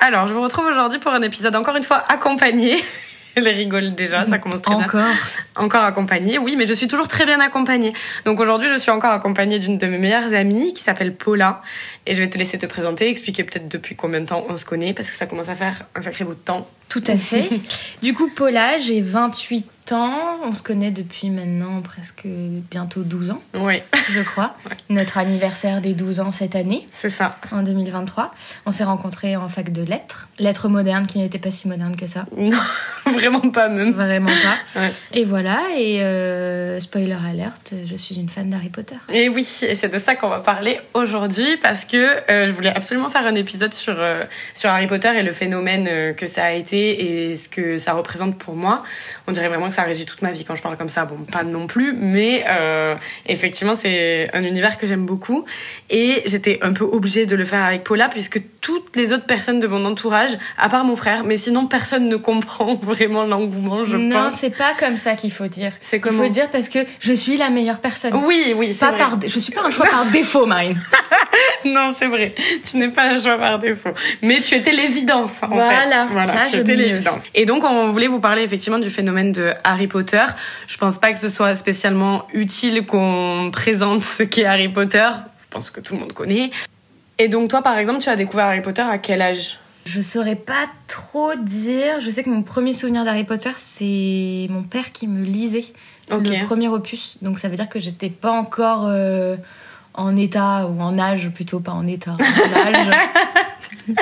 Alors, je vous retrouve aujourd'hui pour un épisode encore une fois accompagné. Elle rigole déjà, ça commence très Encore. bien. Encore accompagnée, oui, mais je suis toujours très bien accompagnée. Donc aujourd'hui, je suis encore accompagnée d'une de mes meilleures amies qui s'appelle Paula. Et je vais te laisser te présenter, expliquer peut-être depuis combien de temps on se connaît, parce que ça commence à faire un sacré bout de temps. Tout à fait. du coup, Paula, j'ai 28 ans. On se connaît depuis maintenant presque bientôt 12 ans, Oui, je crois. Ouais. Notre anniversaire des 12 ans cette année, c'est ça. en 2023. On s'est rencontrés en fac de lettres. Lettres modernes qui n'étaient pas si modernes que ça. Non, vraiment pas même. Vraiment pas. Ouais. Et voilà, et euh, spoiler alert, je suis une fan d'Harry Potter. Et oui, et c'est de ça qu'on va parler aujourd'hui parce que euh, je voulais absolument faire un épisode sur, euh, sur Harry Potter et le phénomène que ça a été et ce que ça représente pour moi. On dirait vraiment que ça régit toute ma vie quand je parle comme ça. Bon, pas non plus, mais effectivement, c'est un univers que j'aime beaucoup. Et j'étais un peu obligée de le faire avec Paula puisque toutes les autres personnes de mon entourage, à part mon frère, mais sinon personne ne comprend vraiment l'engouement, je non, pense. c'est pas comme ça qu'il faut dire. C'est Il comment faut dire parce que je suis la meilleure personne. Oui, oui, c'est vrai. par, je suis pas un choix par défaut, Marine. Non, c'est vrai. Tu n'es pas un choix par défaut. Mais tu étais l'évidence, en Voilà, fait. Voilà, ça, tu je étais mieux. l'évidence. Et donc, on voulait vous parler effectivement du phénomène de Harry Potter. Je pense pas que ce soit spécialement utile qu'on présente ce qu'est Harry Potter. Je pense que tout le monde connaît. Et donc, toi, par exemple, tu as découvert Harry Potter à quel âge? Je saurais pas trop dire. Je sais que mon premier souvenir d'Harry Potter, c'est mon père qui me lisait Ok. le premier opus. Donc ça veut dire que j'étais pas encore euh, en état, ou en âge plutôt, pas en état, en âge.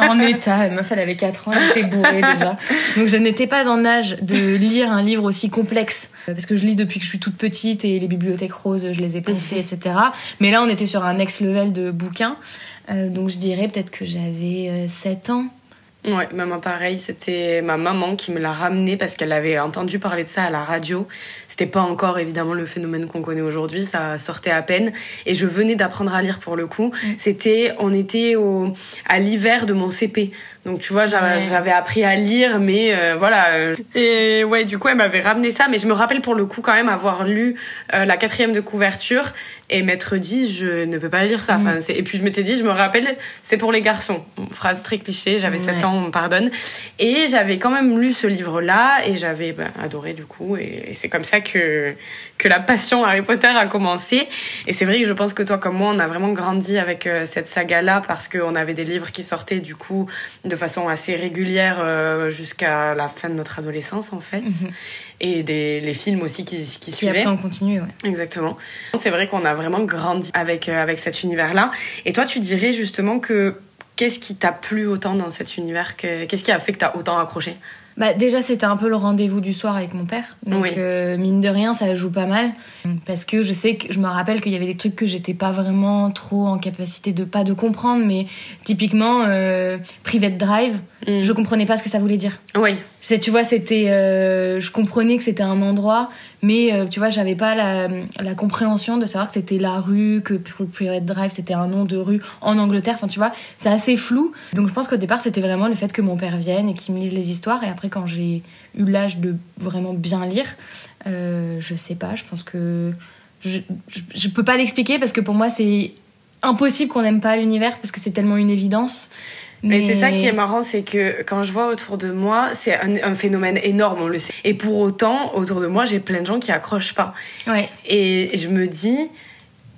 en état, la meuf elle avait 4 ans, elle était bourrée déjà. Donc je n'étais pas en âge de lire un livre aussi complexe. Parce que je lis depuis que je suis toute petite et les bibliothèques roses, je les ai poncées, etc. Mais là on était sur un next level de bouquins. Euh, donc je dirais peut-être que j'avais euh, 7 ans. Ouais, maman pareil, c'était ma maman qui me l'a ramené parce qu'elle avait entendu parler de ça à la radio. C'était pas encore évidemment le phénomène qu'on connaît aujourd'hui, ça sortait à peine et je venais d'apprendre à lire pour le coup. C'était on était au à l'hiver de mon CP. Donc tu vois, j'avais appris à lire mais euh, voilà et ouais, du coup, elle m'avait ramené ça mais je me rappelle pour le coup quand même avoir lu euh, la quatrième de couverture et m'être dit je ne peux pas lire ça. Mm. Enfin, et puis je m'étais dit je me rappelle c'est pour les garçons. Phrase très cliché, j'avais 7 Ouais. ans, on me pardonne. Et j'avais quand même lu ce livre-là et j'avais ben, adoré du coup. Et, et c'est comme ça que, que la passion Harry Potter a commencé. Et c'est vrai que je pense que toi comme moi, on a vraiment grandi avec euh, cette saga-là parce qu'on avait des livres qui sortaient du coup de façon assez régulière euh, jusqu'à la fin de notre adolescence en fait. Mhm. Et des, les films aussi qui, qui Puis suivaient. après on continue, ouais. Exactement. C'est vrai qu'on a vraiment grandi avec, euh, avec cet univers-là. Et toi, tu dirais justement que qu'est-ce qui t'a plu autant dans cet univers? Que- Qu'est-ce qui a fait que t'as autant accroché? Bah, déjà, c'était un peu le rendez-vous du soir avec mon père. Donc, Oui. euh, mine de rien, ça joue pas mal. Parce que je sais que je me rappelle qu'il y avait des trucs que j'étais pas vraiment trop en capacité de pas de comprendre. Mais typiquement, euh, Private Drive, je comprenais pas ce que ça voulait dire. Oui, C'est, tu vois, c'était. euh, je comprenais que c'était un endroit, mais tu vois, j'avais pas la, la compréhension de savoir que c'était la rue, que Private Drive c'était un nom de rue en Angleterre. Enfin, tu vois, c'est assez flou. Donc, je pense qu'au départ, c'était vraiment le fait que mon père vienne et qu'il me lise les histoires. Et après, quand j'ai eu l'âge de vraiment bien lire, euh, je sais pas, je pense que. Je, je, je peux pas l'expliquer parce que pour moi, c'est impossible qu'on n'aime pas l'univers parce que c'est tellement une évidence. mais, c'est ça qui est marrant, c'est que quand je vois autour de moi, c'est un, un phénomène énorme, on le sait. Et pour autant, autour de moi, j'ai plein de gens qui accrochent pas. Ouais. Et je me dis,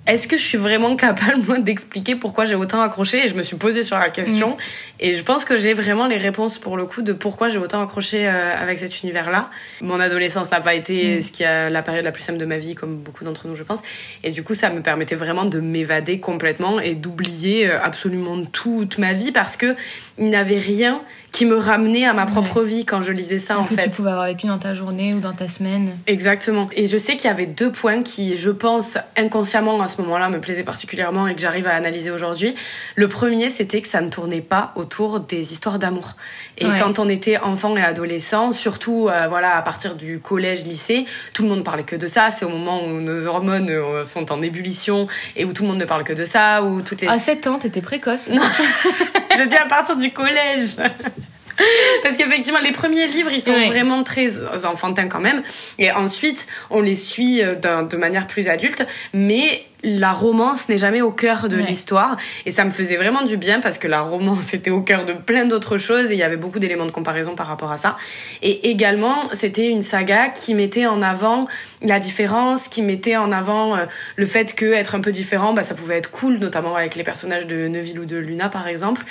est-ce que je suis vraiment capable moi, d'expliquer pourquoi j'ai autant accroché? Et je me suis posée sur la question. Et je pense que j'ai vraiment les réponses pour le coup de pourquoi j'ai autant accroché euh, avec cet univers-là. Mon adolescence n'a pas été Mm. ce qui a la période la plus simple de ma vie, comme beaucoup d'entre nous, je pense. Et du coup, ça me permettait vraiment de m'évader complètement et d'oublier euh, absolument toute ma vie parce que il n'y avait rien qui me ramenait à ma propre vie quand je lisais ça, en Parce que fait. tu pouvais avoir vécu dans ta journée ou dans ta semaine. Exactement. Et je sais qu'il y avait deux points qui, je pense, inconsciemment à ce moment-là, me plaisaient particulièrement et que j'arrive à analyser aujourd'hui. Le premier, c'était que ça ne tournait pas autour des histoires d'amour. Et Ouais. quand on était enfant et adolescent, surtout euh, voilà à partir du collège, lycée, tout le monde parlait que de ça. C'est au moment où nos hormones euh, sont en ébullition et où tout le monde ne parle que de ça, où toutes les À 7 ans, t'étais précoce. je dis à partir du collège. Parce qu'effectivement, les premiers livres, ils sont vraiment très enfantins quand même. Et ensuite, on les suit euh, de manière plus adulte. Mais la romance n'est jamais au cœur de Ouais. l'histoire et ça me faisait vraiment du bien parce que la romance était au cœur de plein d'autres choses et il y avait beaucoup d'éléments de comparaison par rapport à ça et également c'était une saga qui mettait en avant la différence qui mettait en avant euh, le fait que être un peu différent bah, ça pouvait être cool notamment avec les personnages de Neville ou de Luna par exemple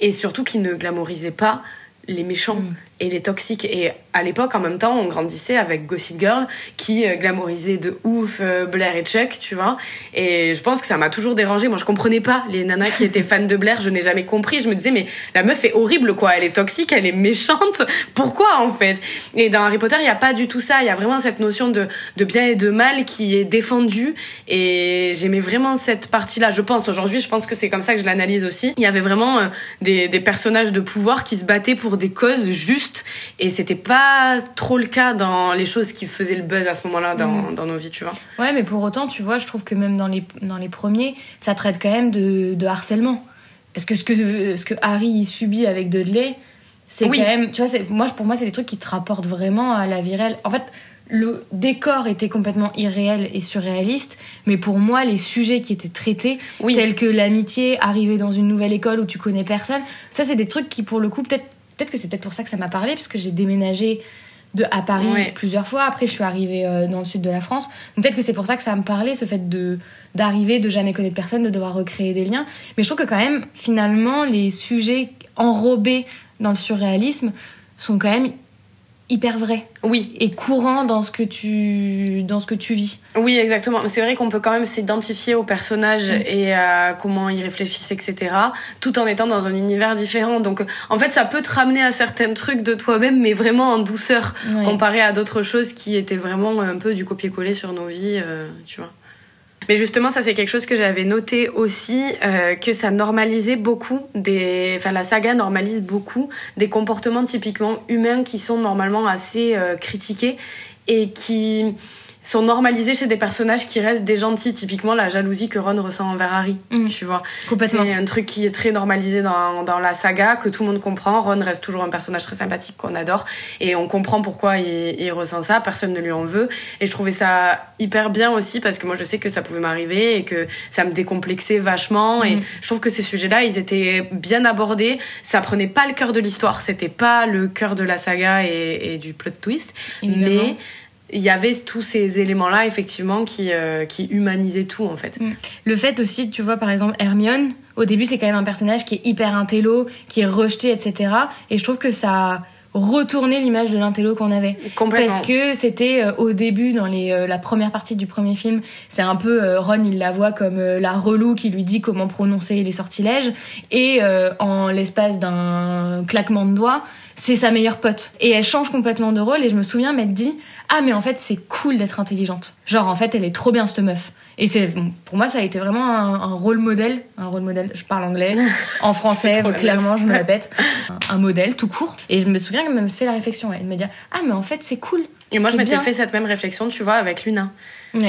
et surtout qui ne glamorisait pas les méchants Mm. Et les toxiques. Et à l'époque, en même temps, on grandissait avec Gossip Girl qui euh, glamorisait de ouf euh, Blair et Chuck, tu vois. Et je pense que ça m'a toujours dérangé. Moi, je comprenais pas les nanas qui étaient fans de Blair. Je n'ai jamais compris. Je me disais, mais la meuf est horrible, quoi. Elle est toxique, elle est méchante. Pourquoi, en fait? Et dans Harry Potter, il n'y a pas du tout ça. Il y a vraiment cette notion de, bien et de mal qui est défendue. Et j'aimais vraiment cette partie-là. Je pense, aujourd'hui, je pense que c'est comme ça que je l'analyse aussi. Il y avait vraiment euh, des personnages de pouvoir qui se battaient pour des causes justes. Et c'était pas trop le cas dans les choses qui faisaient le buzz à ce moment-là dans, dans nos vies, tu vois. Ouais, mais pour autant, tu vois, je trouve que même dans les, dans les premiers, ça traite quand même de, de harcèlement. Parce que ce que, ce que Harry subit avec Dudley, c'est Oui. quand même. Tu vois, moi, pour moi, c'est des trucs qui te rapportent vraiment à la vie réelle. En fait, le décor était complètement irréel et surréaliste, mais pour moi, les sujets qui étaient traités, Oui. tels que l'amitié, arriver dans une nouvelle école où tu connais personne, ça, c'est des trucs qui, pour le coup, peut-être peut que c'est peut-être pour ça que ça m'a parlé, parce que j'ai déménagé de, à Paris Ouais. plusieurs fois. Après, je suis arrivée euh, dans le sud de la France. Peut-être que c'est pour ça que ça me parlait, ce fait de d'arriver, de jamais connaître personne, de devoir recréer des liens. Mais je trouve que quand même, finalement, les sujets enrobés dans le surréalisme sont quand même hyper vrais Oui, et courants dans ce que tu dans ce que tu vis. Oui, exactement. C'est vrai qu'on peut quand même s'identifier au personnage Mm. et à comment il réfléchissent, etc. Tout en étant dans un univers différent. Donc, en fait, ça peut te ramener à certains trucs de toi-même, mais vraiment en douceur, comparé à d'autres choses qui étaient vraiment un peu du copier-coller sur nos vies, euh, tu vois. Mais justement, ça c'est quelque chose que j'avais noté aussi, euh, que ça normalisait beaucoup des, enfin la saga normalise beaucoup des comportements typiquement humains qui sont normalement assez euh, critiqués et qui sont normalisés chez des personnages qui restent des gentils. Typiquement la jalousie que Ron ressent envers Harry, Mm. tu vois. Complètement. C'est un truc qui est très normalisé dans, dans la saga, que tout le monde comprend. Ron reste toujours un personnage très sympathique qu'on adore. Et on comprend pourquoi il, il ressent ça. Personne ne lui en veut. Et je trouvais ça hyper bien aussi parce que moi, je sais que ça pouvait m'arriver et que ça me décomplexait vachement. Et Mhm. je trouve que ces sujets-là, ils étaient bien abordés. Ça prenait pas le cœur de l'histoire. C'était pas le cœur de la saga et, et du plot twist. Évidemment. Mais il y avait tous ces éléments-là, effectivement, qui, euh, qui humanisaient tout, en fait. Le fait aussi, tu vois, par exemple, Hermione, au début, c'est quand même un personnage qui est hyper intello, qui est rejeté, etc. Et je trouve que ça a retourné l'image de l'intello qu'on avait. Complètement. Parce que c'était euh, au début, dans les, euh, la première partie du premier film, c'est un peu euh, Ron, il la voit comme la relou qui lui dit comment prononcer les sortilèges. Et en l'espace d'un claquement de doigts, c'est sa meilleure pote. Et elle change complètement de rôle. Et je me souviens m'être dit Ah, mais en fait, c'est cool d'être intelligente. Genre, en fait, elle est trop bien, cette meuf. Et c'est bon, pour moi, ça a été vraiment un, un rôle modèle. Un rôle modèle, je parle anglais. En français, clairement, je me la pète. Un, un modèle, tout court. Et je me souviens qu'elle m'a fait la réflexion. de me dire Ah, mais en fait, c'est cool. Et moi, je m'étais bien. fait cette même réflexion, tu vois, avec Luna.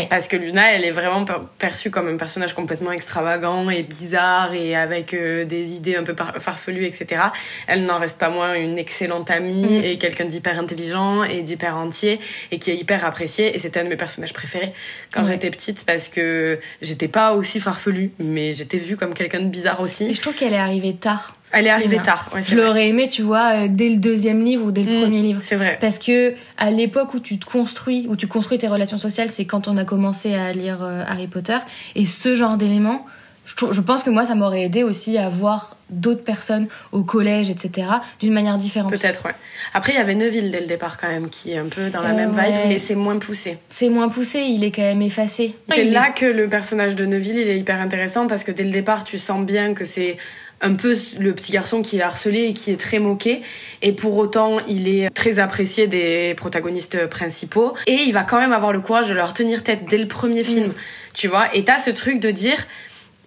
Parce que Luna, elle est vraiment per- perçue comme un personnage complètement extravagant et bizarre et avec euh, des idées un peu farfelues, etc. Elle n'en reste pas moins une excellente amie Mm. et quelqu'un d'hyper intelligent et d'hyper entier et qui est hyper apprécié. Et c'était un de mes personnages préférés quand j'étais petite parce que j'étais pas aussi farfelue, mais j'étais vue comme quelqu'un de bizarre Et aussi. je trouve qu'elle est arrivée tard. Elle est arrivée tard. Ouais, Je l'aurais aimé, tu vois, euh, dès le deuxième livre ou dès le Mm. premier livre. C'est vrai. Parce que à l'époque où tu te construis, où tu construis tes relations sociales, c'est quand on a commencé à lire euh, Harry Potter. Et ce genre d'éléments, je, pense que moi, ça m'aurait aidé aussi à voir d'autres personnes au collège, etc., d'une manière différente. Peut-être, ouais. Après, il y avait Neville dès le départ quand même, qui est un peu dans la Euh, même vibe, ouais. mais c'est moins poussé. C'est moins poussé, il est quand même effacé. C'est est- là que le personnage de Neville il est hyper intéressant parce que dès le départ tu sens bien que c'est un peu le petit garçon qui est harcelé et qui est très moqué. Et pour autant il est très apprécié des protagonistes principaux. Et il va quand même avoir le courage de leur tenir tête dès le premier film Mm. tu vois. Et t'as ce truc de dire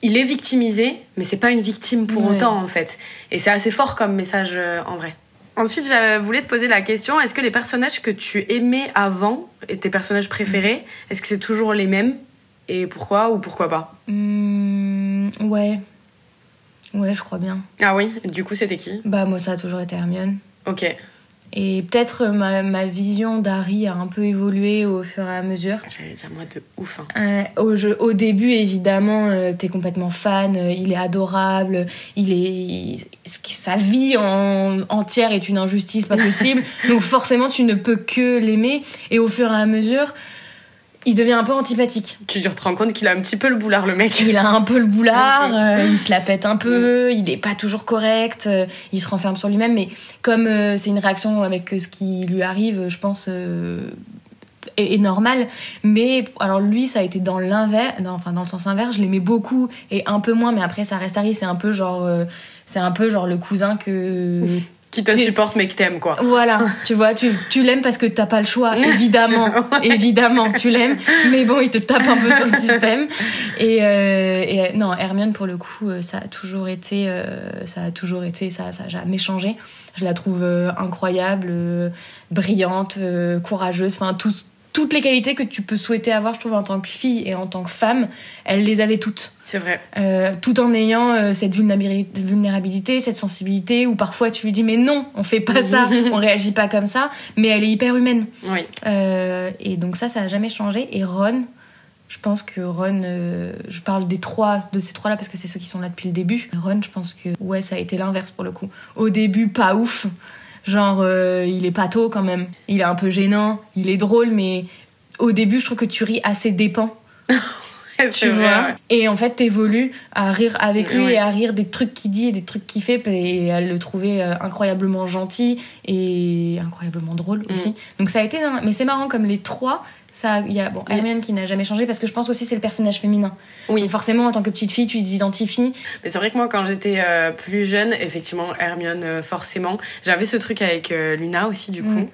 il est victimisé mais c'est pas une victime pour Ouais. autant en fait. Et c'est assez fort comme message euh, en vrai. Ensuite, je voulais te poser la question est-ce que les personnages que tu aimais avant, et tes personnages préférés, est-ce que c'est toujours les mêmes Et pourquoi ou pourquoi pas? Hmm, ouais. Ouais, je crois bien. Ah oui, du coup, c'était qui? Bah, moi, ça a toujours été Hermione. Ok. Et peut-être ma, ma vision d'Harry a un peu évolué au fur et à mesure. J'allais dire moi de ouf. hein. Euh, au, jeu- au début, évidemment, euh, t'es complètement fan, euh, il est adorable, il est, il- sa vie en, entière est une injustice pas possible, donc forcément tu ne peux que l'aimer, et au fur et à mesure, il devient un peu antipathique. Tu te rends compte qu'il a un petit peu le boulard, le mec. Il a un peu le boulard, peu. euh, il se la pète un peu, il n'est pas toujours correct, euh, il se renferme sur lui-même, mais comme euh, c'est une réaction avec euh, ce qui lui arrive, je pense, euh, est, est normale. Mais alors lui, ça a été dans l'inverse, enfin dans le sens inverse, je l'aimais beaucoup et un peu moins, mais après ça reste Harry, c'est un peu genre, euh, c'est un peu genre le cousin que Qui te Tu- supporte mais qui t'aime, quoi. voilà, tu vois, tu, tu l'aimes parce que t'as pas le choix, évidemment, évidemment, tu l'aimes, mais bon, il te tape un peu sur le système. Et, euh, et, euh, non, Hermione, pour le coup, euh, ça a toujours été, euh, ça a toujours été, ça, ça a jamais changé. Je la trouve euh, incroyable, brillante, courageuse, enfin, tous- toutes les qualités que tu peux souhaiter avoir, je trouve, en tant que fille et en tant que femme, elle les avait toutes. C'est vrai. Euh, tout en ayant euh, cette vulnérabili- vulnérabilité, cette sensibilité, où parfois tu lui dis mais non, on fait pas ça, on réagit pas comme ça, mais elle est hyper humaine. Oui. Euh, et donc ça, ça a jamais changé. Et Ron, je pense que Ron, je parle des trois, de ces trois-là parce que c'est ceux qui sont là depuis le début. Ron, je pense que ouais, ça a été l'inverse pour le coup. Au début, pas ouf. Genre, euh, il est pato quand même. Il est un peu gênant, il est drôle, mais au début, je trouve que tu ris à ses dépens tu vrai, vois. ouais. Et en fait, t'évolues à rire avec lui et à rire des trucs qu'il dit et des trucs qu'il fait. Et à le trouver euh, incroyablement gentil et incroyablement drôle Mm. aussi. Donc ça a été. Mais c'est marrant, comme les trois, ça, il y a bon. Hermione qui n'a jamais changé parce que je pense aussi c'est le personnage féminin. Oui. Donc forcément, en tant que petite fille, tu t'identifies. Mais c'est vrai que moi, quand j'étais euh, plus jeune, effectivement, Hermione, euh, forcément, j'avais ce truc avec euh, Luna aussi, du coup. Mm.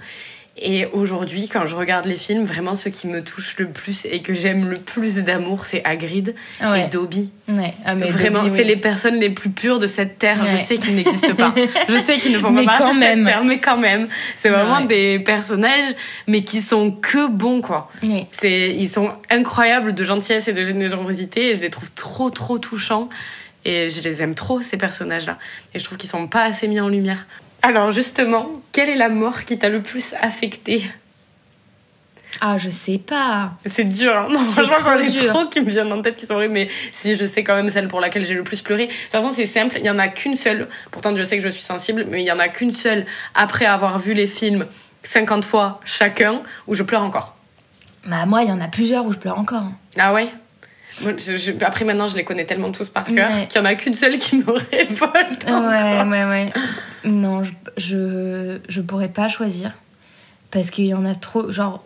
Et aujourd'hui, quand je regarde les films, vraiment, ce qui me touche le plus et que j'aime le plus d'amour, c'est Hagrid ouais. et Dobby. ouais. Ah, mais Vraiment, c'est oui. les personnes les plus pures de cette terre. Je sais qu'ils n'existent pas. Je sais qu'ils ne font pas partie de même. cette terre, mais quand même. C'est vraiment des personnages, mais qui sont que bons, quoi. C'est, ils sont incroyables de gentillesse et de générosité et je les trouve trop, trop touchants. Et je les aime trop, ces personnages-là. Et je trouve qu'ils sont pas assez mis en lumière. Alors, justement, quelle est la mort qui t'a le plus affecté Ah, je sais pas. C'est dur, hein non, franchement, j'en ai trop qui me viennent en tête qui sont horribles, mais si je sais quand même celle pour laquelle j'ai le plus pleuré. De toute façon, c'est simple, il y en a qu'une seule. Pourtant, je sais que je suis sensible, mais il y en a qu'une seule après avoir vu les films 50 fois chacun où je pleure encore. Bah, moi, il y en a plusieurs où je pleure encore. Ah ouais? Je- je- Après, maintenant, je les connais tellement tous par cœur Ouais. qu'il y en a qu'une seule qui me révolte. Ouais, encore. ouais, ouais. Non, je, je, je pourrais pas choisir. Parce qu'il y en a trop. Genre,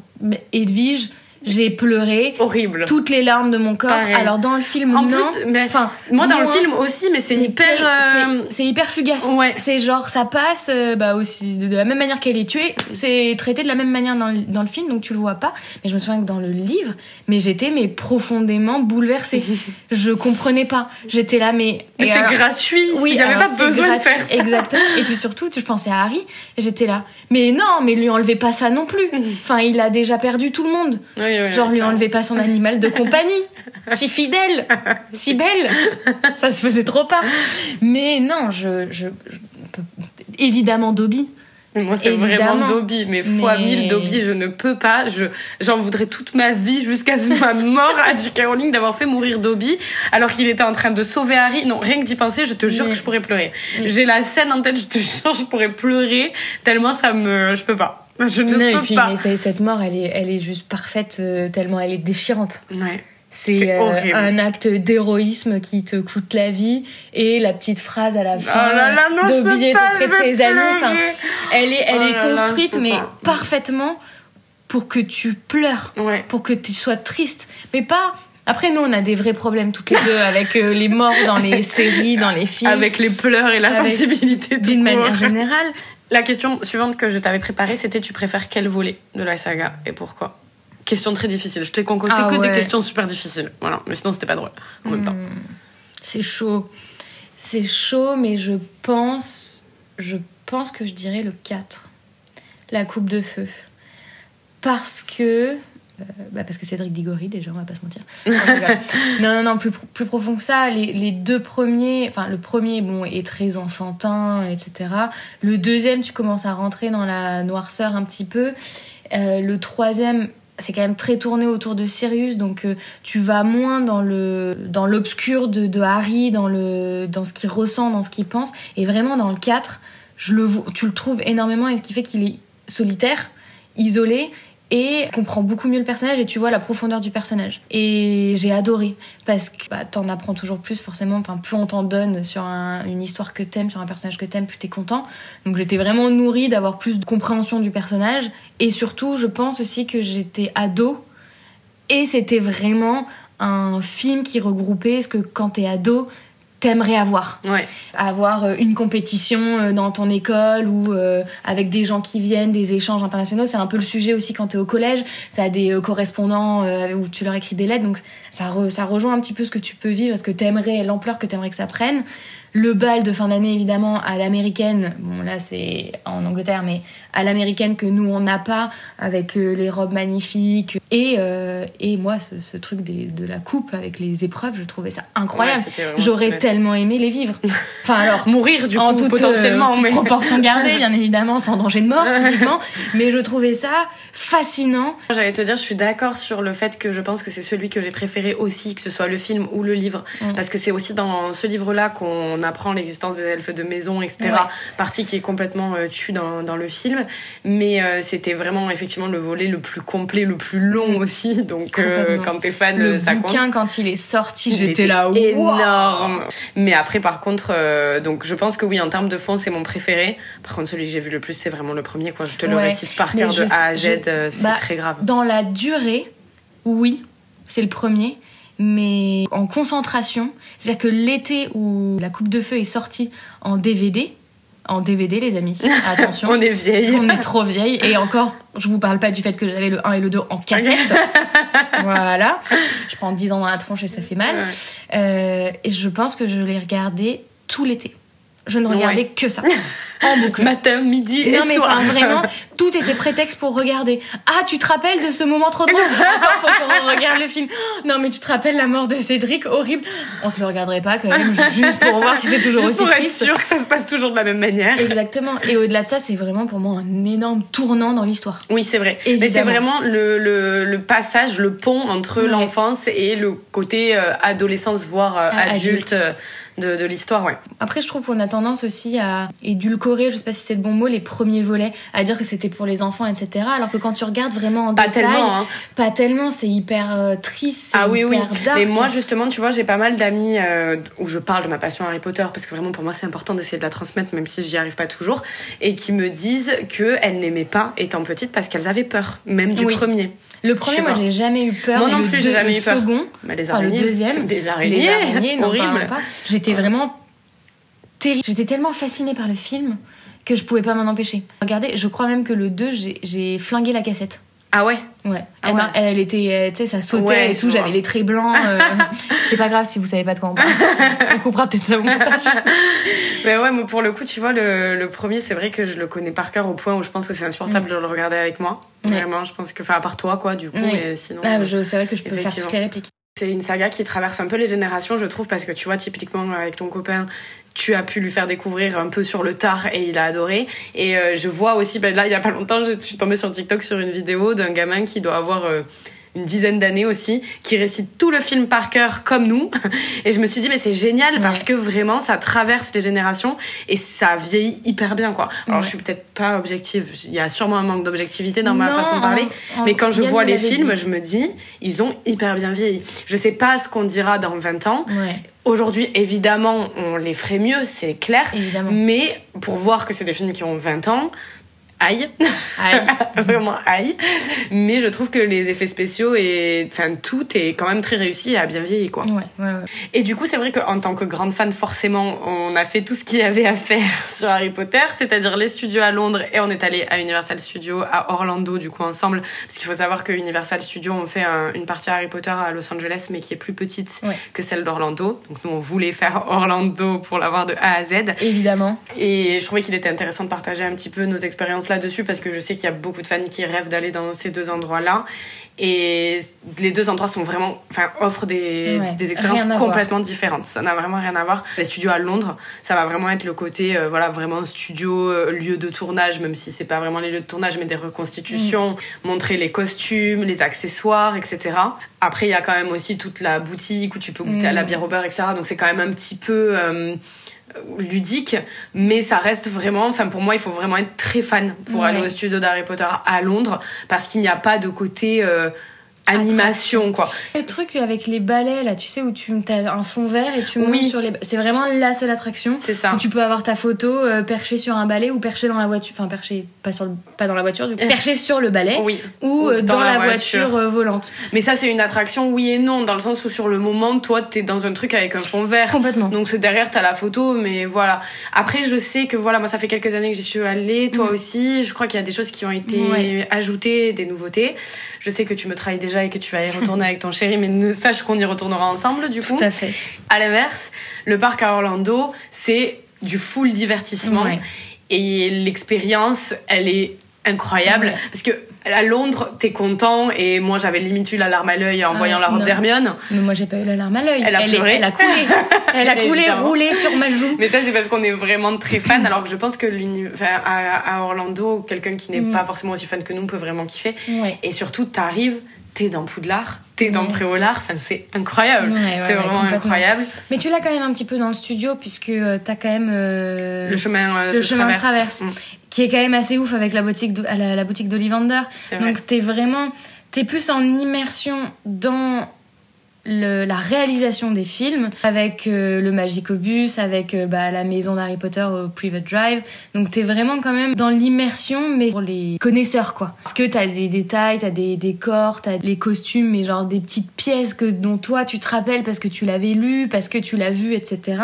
Edwige, j'ai pleuré Horrible. toutes les larmes de mon corps. Pareil. Alors, dans le film, En non. plus, mais Enfin, moi, dans le film aussi, mais c'est hyper. euh, c'est- hyper fugace. Ouais. C'est genre, ça passe euh, bah aussi de, la même manière qu'elle est tuée. C'est traité de la même manière dans le, dans le film, donc tu le vois pas. Mais je me souviens que dans le livre, mais j'étais mais profondément bouleversée. je comprenais pas. J'étais là, mais. Mais c'est gratuit. Oui, il n'y avait pas besoin gratuit, de faire ça. Exactement. Et puis surtout, je pensais à Harry, j'étais là. Mais non, mais lui enlevez pas ça non plus. Enfin, il a déjà perdu tout le monde. Oui, oui, Genre, lui enlevez pas son animal de compagnie. si fidèle, si belle. Ça se faisait trop pas. Mais non, je. je, Évidemment, Dobby. Moi, c'est vraiment Dobby, mais fois Mais- mille Dobby, je ne peux pas. Je, j'en voudrais toute ma vie jusqu'à ma mort à J.K. Rowling d'avoir fait mourir Dobby alors qu'il était en train de sauver Harry. Non, rien que d'y penser, je te jure que je pourrais pleurer. J'ai la scène en tête, je te jure, je pourrais pleurer tellement ça me, je peux pas. Je ne Non, et peux puis, pas. mais c'est- cette mort, elle est, elle est juste parfaite, euh, tellement elle est déchirante. Ouais. C'est euh, un acte d'héroïsme qui te coûte la vie et la petite phrase à la Oh fin là là, non, auprès je de ses amis. Enfin, elle est, elle Oh est là construite, mais pas. parfaitement pour que tu pleures, Ouais. pour que tu sois triste, mais pas. Après, nous, on a des vrais problèmes toutes les deux avec euh, les morts dans les séries, dans les films, Avec les pleurs et la Avec- sensibilité d'une manière générale. La question suivante que je t'avais préparée, c'était tu préfères quel volet de la saga et pourquoi? Question très difficile. Je t'ai concocté Ah que des questions super difficiles. Voilà, mais sinon c'était pas drôle en même temps. Hmm, C'est chaud. C'est chaud, mais je pense, je pense que je dirais le 4. La coupe de feu. Parce que bah, parce que Cédric Diggory, déjà, on va pas se mentir. non, non, non, plus, plus profond que ça. Les, les, deux premiers, enfin, le premier, bon, est très enfantin, etc. Le deuxième, tu commences à rentrer dans la noirceur un petit peu. Euh, le troisième, c'est quand même très tourné autour de Sirius, donc euh, tu vas moins dans le dans l'obscur de, de, Harry, dans le dans ce qu'il ressent, dans ce qu'il pense, et vraiment dans le 4, je le tu le trouves énormément et ce qui fait qu'il est solitaire, isolé et comprend beaucoup mieux le personnage et tu vois la profondeur du personnage. Et j'ai adoré parce que bah, t'en apprends toujours plus forcément. Enfin, plus on t'en donne sur une histoire que t'aimes, sur un personnage que t'aimes, plus t'es content. Donc j'étais vraiment nourrie d'avoir plus de compréhension du personnage et surtout, je pense aussi que j'étais ado et c'était vraiment un film qui regroupait ce que quand t'es ado, t'aimerais avoir. Ouais. Avoir euh, une compétition euh, dans ton école ou euh, avec des gens qui viennent, des échanges internationaux. C'est un peu le sujet aussi quand t'es au collège. Ça a des correspondants où tu leur écris des lettres. Donc ça, ça rejoint un petit peu ce que tu peux vivre, ce que t'aimerais, l'ampleur que t'aimerais que ça prenne. Le bal de fin d'année, évidemment, à l'américaine. Bon, là, c'est en Angleterre, mais à l'américaine que nous, on n'a pas, avec les robes magnifiques. Et, et moi, ce, truc de la coupe avec les épreuves, je trouvais ça incroyable. J'aurais tellement aimé les vivre. Enfin alors mourir du coup toute, potentiellement, euh, mais proportion gardée bien évidemment, sans danger de mort typiquement. Mais je trouvais ça fascinant. J'allais te dire, je suis d'accord sur le fait que je pense que c'est celui que j'ai préféré aussi, que ce soit le film ou le livre, mm. parce que c'est aussi dans ce livre-là qu'on apprend l'existence des elfes de maison, etc. Partie qui est complètement euh, tue dans, dans, le film, mais euh, c'était vraiment effectivement le volet le plus complet, le plus long aussi. Donc euh, quand t'es fan, le ça bouquin, quand il est sorti, j'étais là énorme. Mais après, par contre, donc je pense que oui, en termes de fond, c'est mon préféré. Par contre, celui que j'ai vu le plus, c'est vraiment le premier. Quoi. Je te le récite par cœur de A à Z. Euh, c'est bah, très grave. Dans la durée, oui, c'est le premier. Mais en concentration, c'est-à-dire que l'été où la Coupe de Feu est sortie en DVD, en DVD, les amis. Attention. on est vieille. On est trop vieille. Et encore, je vous parle pas du fait que j'avais le 1 et le 2 en cassette. voilà. Je prends 10 ans dans la tronche et ça fait mal. Euh, et je pense que je l'ai regardé tout l'été je ne regardais que ça. En boucle. Matin, midi et non, mais soir. vraiment, tout était prétexte pour regarder. Ah, tu te rappelles de ce moment trop drôle? Attends, faut qu'on regarde le film. Non, mais tu te rappelles la mort de Cédric? Horrible. On se le regarderait pas quand même, juste pour voir si c'est toujours aussi pour triste. Pour être sûr que ça se passe toujours de la même manière. Exactement. Et au-delà de ça, c'est vraiment pour moi un énorme tournant dans l'histoire. Oui, c'est vrai. Mais c'est vraiment le, le, le, passage, le pont entre l'enfance et le côté euh, adolescence, voire euh, adulte. adulte de, de l'histoire, ouais. Après, je trouve qu'on a tendance aussi à édulcorer, je sais pas si c'est le bon mot, les premiers volets, à dire que c'était pour les enfants, etc. Alors que quand tu regardes vraiment en pas détail, tellement, hein. pas tellement, c'est hyper euh, triste, ah oui, oui. Dark. Mais moi, justement, tu vois, j'ai pas mal d'amis euh, où je parle de ma passion Harry Potter parce que vraiment pour moi c'est important d'essayer de la transmettre, même si j'y arrive pas toujours, et qui me disent que elles n'aimaient pas étant petites parce qu'elles avaient peur, même du premier. Le premier, moi, j'ai jamais eu peur. Moi non plus, j'ai jamais eu peur. Le second, les araignées, le deuxième, des araignées, les araignées, horrible. J'étais vraiment terrible. J'étais tellement fascinée par le film que je pouvais pas m'en empêcher. Regardez, je crois même que le 2, j'ai flingué la cassette. Ah ouais? Ouais. Ah elle, ouais. elle, était, tu sais, ça sautait et tout, j'avais les traits blancs. Euh, c'est pas grave si vous savez pas de quoi on parle. on coupera peut-être ça au montage. Mais ouais, moi pour le coup, tu vois, le, le premier, c'est vrai que je le connais par cœur au point où je pense que c'est insupportable mm. de le regarder avec moi. Vraiment, je pense que, enfin, à part toi, quoi, du coup, mais sinon. Ah, c'est vrai que je peux faire toutes les répliques. C'est une saga qui traverse un peu les générations, je trouve, parce que tu vois, typiquement avec ton copain, tu as pu lui faire découvrir un peu sur le tard et il a adoré. Et euh, je vois aussi, ben là, il y a pas longtemps, je suis tombée sur TikTok sur une vidéo d'un gamin qui doit avoir euh, une dizaine d'années aussi, qui récite tout le film par cœur comme nous. Et je me suis dit, mais c'est génial parce que vraiment, ça traverse les générations et ça vieillit hyper bien, quoi. Alors, je suis peut-être pas objective. Il y a sûrement un manque d'objectivité dans ma façon de parler. mais quand je vois les films, je me dis, ils ont hyper bien vieilli. Je sais pas ce qu'on dira dans 20 ans. Aujourd'hui, évidemment, on les ferait mieux, c'est clair. Évidemment. Mais pour voir que c'est des films qui ont 20 ans, aïe, vraiment aïe. Mais je trouve que les effets spéciaux et enfin tout est quand même très réussi et a bien vieilli quoi. Ouais, ouais, ouais. Et du coup, c'est vrai qu'en tant que grande fan, forcément, on a fait tout ce qu'il y avait à faire sur Harry Potter, c'est-à-dire les studios à Londres et on est allé à Universal Studios à Orlando du coup ensemble, parce qu'il faut savoir que Universal Studios ont fait une partie Harry Potter à Los Angeles, mais qui est plus petite que celle d'Orlando. Donc nous, on voulait faire Orlando pour l'avoir de A à Z. Évidemment. Et je trouvais qu'il était intéressant de partager un petit peu nos expériences là-dessus parce que je sais qu'il y a beaucoup de fans qui rêvent d'aller dans ces deux endroits-là. Et les deux endroits sont vraiment, enfin, offrent des, Ouais, des expériences voir. complètement différentes. Ça n'a vraiment rien à voir. Les studios à Londres, ça va vraiment être le côté, euh, voilà, vraiment studio, euh, lieu de tournage, même si c'est pas vraiment les lieux de tournage, mais des reconstitutions, Mm. montrer les costumes, les accessoires, etc. Après, il y a quand même aussi toute la boutique où tu peux goûter à la Mm. bière au beurre, etc. Donc c'est quand même un petit peu euh, ludique, mais ça reste vraiment, enfin pour moi, il faut vraiment être très fan pour Ouais. aller au studio d'Harry Potter à Londres, parce qu'il n'y a pas de côté euh, animation, quoi. Le truc avec les balais, là, tu sais, où tu as un fond vert et tu montes Oui. sur les. C'est vraiment la seule attraction. C'est ça. Où tu peux avoir ta photo euh, perchée sur un balai ou perchée dans la voiture. Enfin, perchée, pas, sur le- pas dans la voiture, du coup. Perchée sur le balai. Oui. Ou euh, dans, la, voiture, euh, volante. Mais ça, c'est une attraction, oui et non, dans le sens où sur le moment, toi, t'es dans un truc avec un fond vert. Complètement. Donc c'est derrière, t'as la photo, mais voilà. Après, je sais que voilà, moi, ça fait quelques années que j'y suis allée, toi Mm. aussi. Je crois qu'il y a des choses qui ont été Ouais. ajoutées, des nouveautés. Je sais que tu me trahis déjà et que tu vas y retourner avec ton chéri, mais ne sache qu'on y retournera ensemble, du coup. Tout à fait. À l'inverse, le parc à Orlando, c'est du full divertissement. Ouais. Et l'expérience, elle est incroyable. Ouais. Parce que à Londres, t'es content. Et moi, j'avais limite eu la larme à l'œil en Ah, voyant la robe d'Hermione. Mais moi, j'ai pas eu la larme à l'œil. Elle a pleuré. elle a coulé. Elle a coulé, roulé sur ma joue. Mais ça, c'est parce qu'on est vraiment très fan. Alors que je pense que enfin, à, à Orlando, quelqu'un qui n'est Mm. pas forcément aussi fan que nous peut vraiment kiffer. Ouais. Et surtout, t'arrives, t'es dans Poudlard, t'es dans Ouais. Préolard. Enfin, c'est incroyable. Ouais, c'est vraiment incroyable. Mais tu l'as quand même un petit peu dans le studio, puisque euh, t'as quand même. euh, Le chemin euh, le de chemin de traverse. traverse. Mm. qui est quand même assez ouf avec la boutique à la, la boutique d'Ollivander. Vrai. Donc t'es vraiment t'es plus en immersion dans la réalisation des films avec euh, le Magicobus, avec euh, bah, la maison d'Harry Potter au Private Drive. Donc t'es vraiment quand même dans l'immersion, mais pour les connaisseurs quoi. Parce que t'as des détails, t'as des décors, t'as les costumes, mais genre des petites pièces que dont toi tu te rappelles parce que tu l'avais lu, parce que tu l'as vu, etc.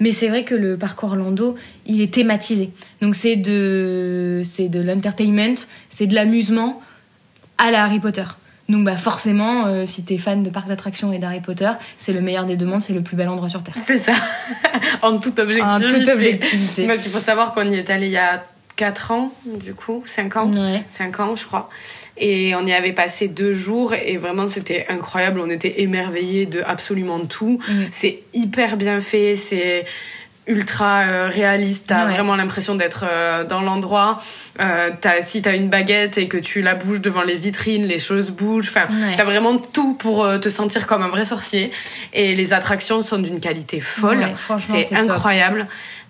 Mais c'est vrai que le parcours Orlando, il est thématisé. Donc c'est de, c'est de l'entertainment, c'est de l'amusement à la Harry Potter. Donc bah forcément, euh, si t'es fan de parcs d'attractions et d'Harry Potter, c'est le meilleur des deux mondes, c'est le plus bel endroit sur Terre. C'est ça. en toute En objectivité. toute objectivité. Parce qu'il faut savoir qu'on y est allé il y a 4 ans, du coup, 5 ans. Ouais. 5 ans, je crois. Et on y avait passé deux jours et vraiment c'était incroyable. On était émerveillés de absolument tout. C'est hyper bien fait, c'est ultra euh, réaliste. T'as Ouais. vraiment l'impression d'être euh, dans l'endroit. Euh, t'as- si t'as une baguette et que tu la bouges devant les vitrines, les choses bougent. Enfin, Ouais. t'as vraiment tout pour euh, te sentir comme un vrai sorcier. Et les attractions sont d'une qualité folle. Ouais, c'est top.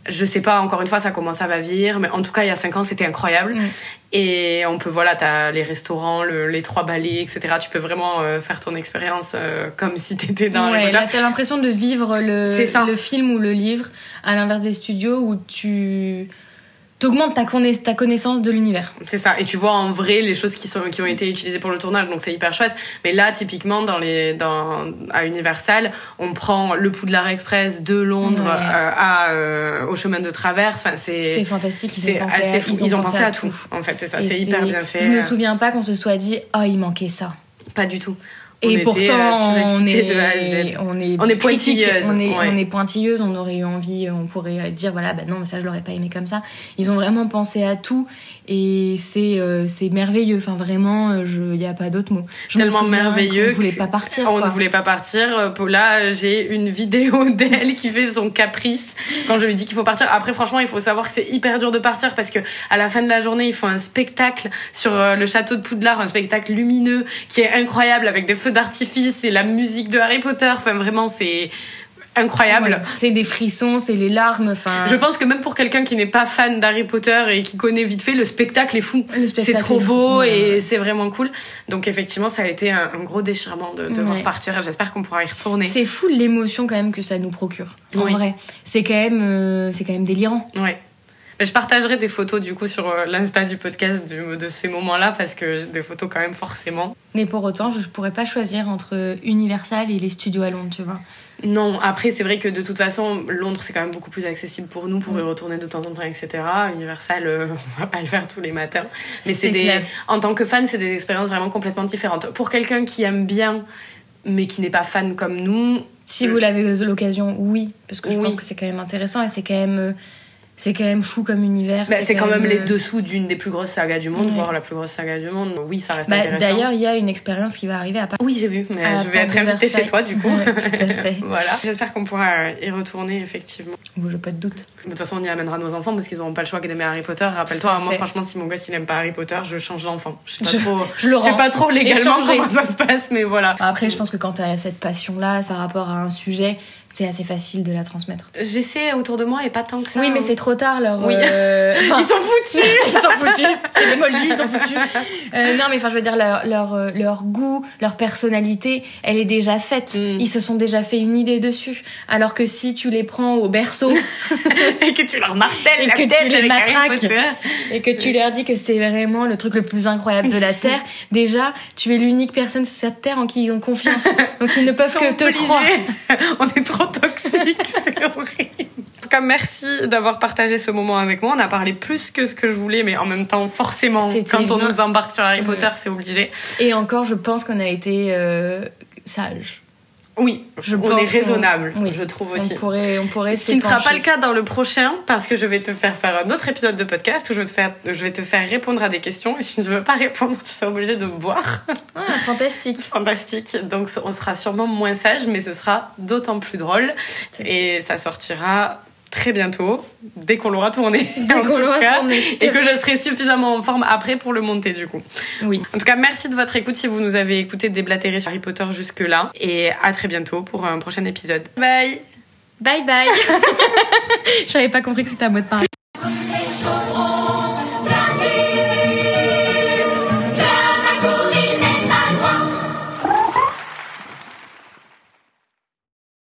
Je sais pas, encore une fois, ça commence à va vieillir, mais en tout cas, il y a 5 ans, c'était incroyable. Et on peut, voilà, t'as les restaurants, le- les trois balais, etc. Tu peux vraiment euh, faire ton expérience euh, comme si t'étais dans Ouais, là t'as l'impression de vivre ça. le, le film ou le livre, à l'inverse des studios où tu t'augmentes ta, conna- ta connaissance de l'univers. C'est ça. Et tu vois en vrai les choses qui, sont, qui ont été utilisées pour le tournage, donc c'est hyper chouette. Mais là, typiquement, dans les, dans, à Universal, on prend le Poudlard Express de Londres Ouais. euh, à, euh, au chemin de traverse. Enfin, C'est c'est fantastique, ils ont pensé, assez à, fou. Ils ont, pensé à tout. tout. En fait, c'est ça. C'est hyper bien fait. Je me souviens pas qu'on se soit dit, oh, il manquait ça. Pas du tout. Et On était, pourtant, euh, on est, de A à Z. on est, On est pointilleuse, On est, ouais. on est pointilleuse, on aurait eu envie, on pourrait dire, voilà, bah non, mais ça, je l'aurais pas aimé comme ça. Ils ont vraiment pensé à tout et c'est euh, c'est merveilleux. Enfin, vraiment, il n'y a pas d'autre mot. Je me Tellement merveilleux qu'on voulait que- pas partir. On quoi. ne voulait pas partir. Euh, Paula, j'ai une vidéo d'elle qui fait son caprice quand je lui dis qu'il faut partir. Après, franchement, il faut savoir que c'est hyper dur de partir parce que à la fin de la journée, ils font un spectacle sur euh, le château de Poudlard, un spectacle lumineux qui est incroyable avec des feux d'artifice et la musique de Harry Potter. Enfin, vraiment, c'est incroyable. Ouais, c'est des frissons, c'est les larmes. Enfin, Je pense que même pour quelqu'un qui n'est pas fan d'Harry Potter et qui connaît vite fait, le spectacle est fou. C'est trop beau ouais, et ouais. c'est vraiment cool. Donc effectivement, ça a été un, un gros déchirement de devoir Ouais. partir. J'espère qu'on pourra y retourner. c'est fou l'émotion quand même que ça nous procure. En Oui. vrai, c'est quand même, euh, c'est quand même délirant. Ouais. Je partagerai des photos du coup sur euh, l'insta du podcast du- de ces moments-là parce que j'ai des photos quand même forcément. Mais pour autant, je, je pourrais pas choisir entre Universal et les studios à Londres, tu vois. Non, après c'est vrai que de toute façon Londres c'est quand même beaucoup plus accessible pour nous pour y Mm. retourner de temps en temps etc. Universal euh, on va pas le faire tous les matins. Mais c'est des clair. en tant que fan c'est des expériences vraiment complètement différentes. Pour quelqu'un qui aime bien mais qui n'est pas fan comme nous, Si vous l'avez l'occasion, oui, parce que je Oui. pense que c'est quand même intéressant et c'est quand même. C'est quand même fou comme univers. Bah, c'est quand même les euh, dessous d'une des plus grosses sagas du monde, Ouais. voire la plus grosse saga du monde. Oui, ça reste Bah, intéressant. D'ailleurs, il y a une expérience qui va arriver à Paris. oui, j'ai vu, mais à je vais être invitée chez toi du coup. Ouais, tout à fait. voilà. J'espère qu'on pourra y retourner effectivement. Bon, j'ai pas de doute. De toute façon, on y amènera nos enfants parce qu'ils n'auront pas le choix d'aimer Harry Potter. Rappelle-toi, moi, franchement, si mon gosse il aime pas Harry Potter, je change d'enfant. Je sais pas Je- trop. Je le sais pas trop légalement Échanger. comment ça se passe, mais voilà. Après, je pense que quand tu as cette passion-là par rapport à un sujet, c'est assez facile de la transmettre. J'essaie autour de moi et pas tant que ça. oui, mais c'est trop tard, leur. Oui. euh, Ils sont foutus ils sont foutus. C'est les moldus, ils sont foutus. Euh, non, mais enfin, je veux dire, leur, leur, euh, leur goût, leur personnalité, elle est déjà faite. Mm. Ils se sont déjà fait une idée dessus. Alors que si tu les prends au berceau et que tu leur martèles Et la que tu les matraques. Et que tu leur dis que c'est vraiment le truc le plus incroyable de la Terre, déjà, tu es l'unique personne sur cette Terre en qui ils ont confiance. Donc ils ne peuvent Ils que te obligés. croire. On est trop toxiques, c'est horrible. En tout cas, merci d'avoir partagé ce moment avec moi. On a parlé plus que ce que je voulais, mais en même temps, forcément, quand on nous embarque sur Harry Ouais. Potter, c'est obligé. Et encore, je pense qu'on a été euh, sage. Oui, Je on est raisonnable, oui. je trouve On aussi. pourrait, on pourrait Ce qui ne sera pas le cas dans le prochain, parce que je vais te faire faire un autre épisode de podcast où je vais te faire, je vais te faire répondre à des questions. Et si tu ne veux pas répondre, tu seras obligé de boire. Ah, fantastique. Fantastique. Donc on sera sûrement moins sage, mais ce sera d'autant plus drôle. Et ça sortira très bientôt, dès qu'on l'aura tourné. Dès en qu'on tout l'aura cas. tourné. Et que je serai suffisamment en forme après pour le monter du coup. Oui. En tout cas, merci de votre écoute si vous nous avez écouté déblatérer sur Harry Potter jusque-là. Et à très bientôt pour un prochain épisode. Bye Bye bye. J'avais pas compris que c'était à moi de parler.